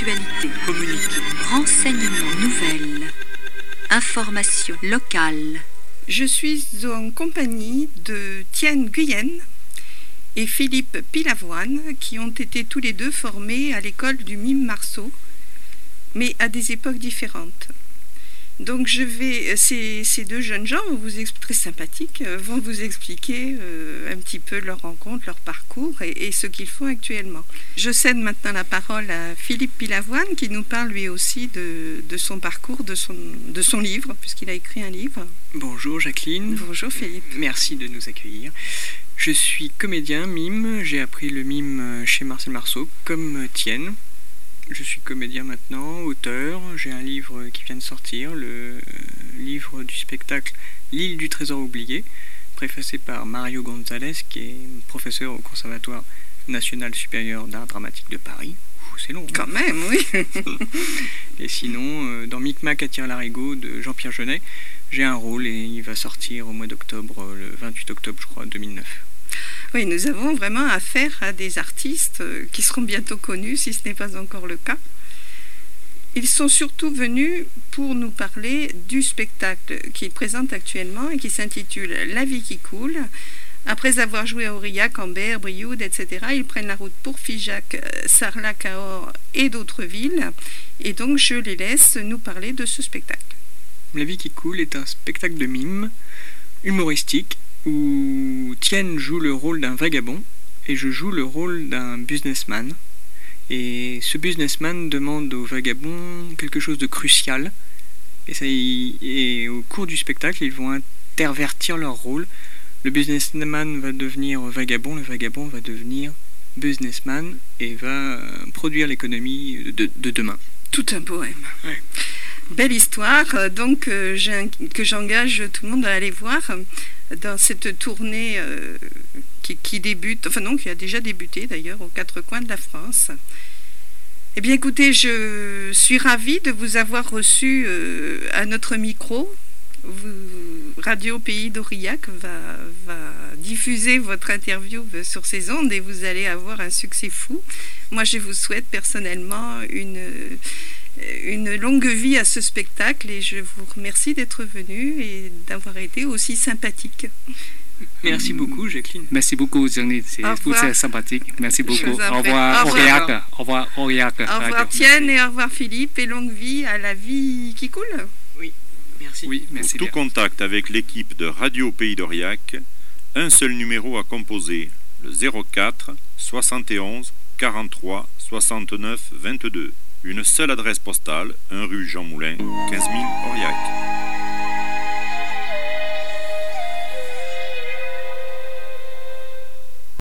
Actualité, renseignements, nouvelles, informations locales. Je suis en compagnie de Tienne Guyenne et Philippe Pilavoine qui ont été tous les deux formés à l'école du Mime Marceau, mais à des époques différentes. Donc je vais, ces, ces deux jeunes gens vont vous très sympathiques, euh, vont vous expliquer euh, un petit peu leur rencontre, leur parcours et, et ce qu'ils font actuellement. Je cède maintenant la parole à Philippe Pilavoine qui nous parle lui aussi de, de son parcours, de son, de son livre, puisqu'il a écrit un livre. Bonjour Jacqueline. Bonjour Philippe. Merci de nous accueillir. Je suis comédien, mime. J'ai appris le mime chez Marcel Marceau, comme Tienne. Je suis comédien maintenant, auteur. J'ai un livre qui vient de sortir, le livre du spectacle L'île du trésor oublié, préfacé par Mario Gonzalez, qui est professeur au Conservatoire national supérieur d'art dramatique de Paris. C'est long. hein. Quand même, oui. Et sinon, euh, dans Micmac attire l'arigot de Jean-Pierre Jeunet, j'ai un rôle et il va sortir au mois d'octobre, euh, le 28 octobre, je crois, 2009. Oui, nous avons vraiment affaire à des artistes euh, qui seront bientôt connus, si ce n'est pas encore le cas. Ils sont surtout venus pour nous parler du spectacle qu'ils présentent actuellement et qui s'intitule La vie qui coule. Après avoir joué à Aurillac, Ambert, Brioude, etc., ils prennent la route pour Figeac, euh, Sarlat, Cahors et d'autres villes. Et donc, je les laisse nous parler de ce spectacle. La vie qui coule est un spectacle de mime humoristique où Tienne joue le rôle d'un vagabond et je joue le rôle d'un businessman. Et ce businessman demande au vagabond quelque chose de crucial. Et, ça, y- et au cours du spectacle, ils vont intervertir leur rôle. Le businessman va devenir vagabond, le vagabond va devenir businessman et va euh, produire l'économie de, de demain. Tout un poème. Ouais. Belle histoire, euh, donc euh, que j'engage tout le monde à aller voir euh, dans cette tournée qui, débute, enfin non, qui a déjà débuté d'ailleurs aux quatre coins de la France. Eh bien écoutez, je suis ravie de vous avoir reçu à notre micro. Radio Pays d'Aurillac va, va diffuser votre interview sur ces ondes et vous allez avoir un succès fou. Moi, je vous souhaite personnellement une, une longue vie à ce spectacle et je vous remercie d'être venu et d'avoir été aussi sympathique. Merci beaucoup, Jacqueline. Merci beaucoup, Johnny. C'est sympathique. Merci beaucoup. Au revoir, Au Aurillac. revoir. Au revoir, Aurillac. Au revoir. Tienne et au revoir Philippe et longue vie à la vie qui coule. Merci. Oui, merci Pour tout bien. contact avec l'équipe de Radio Pays d'Aurillac, un seul numéro à composer, le 04 71 43 69 22. Une seule adresse postale, 1 rue Jean Moulin, 15 000 Aurillac.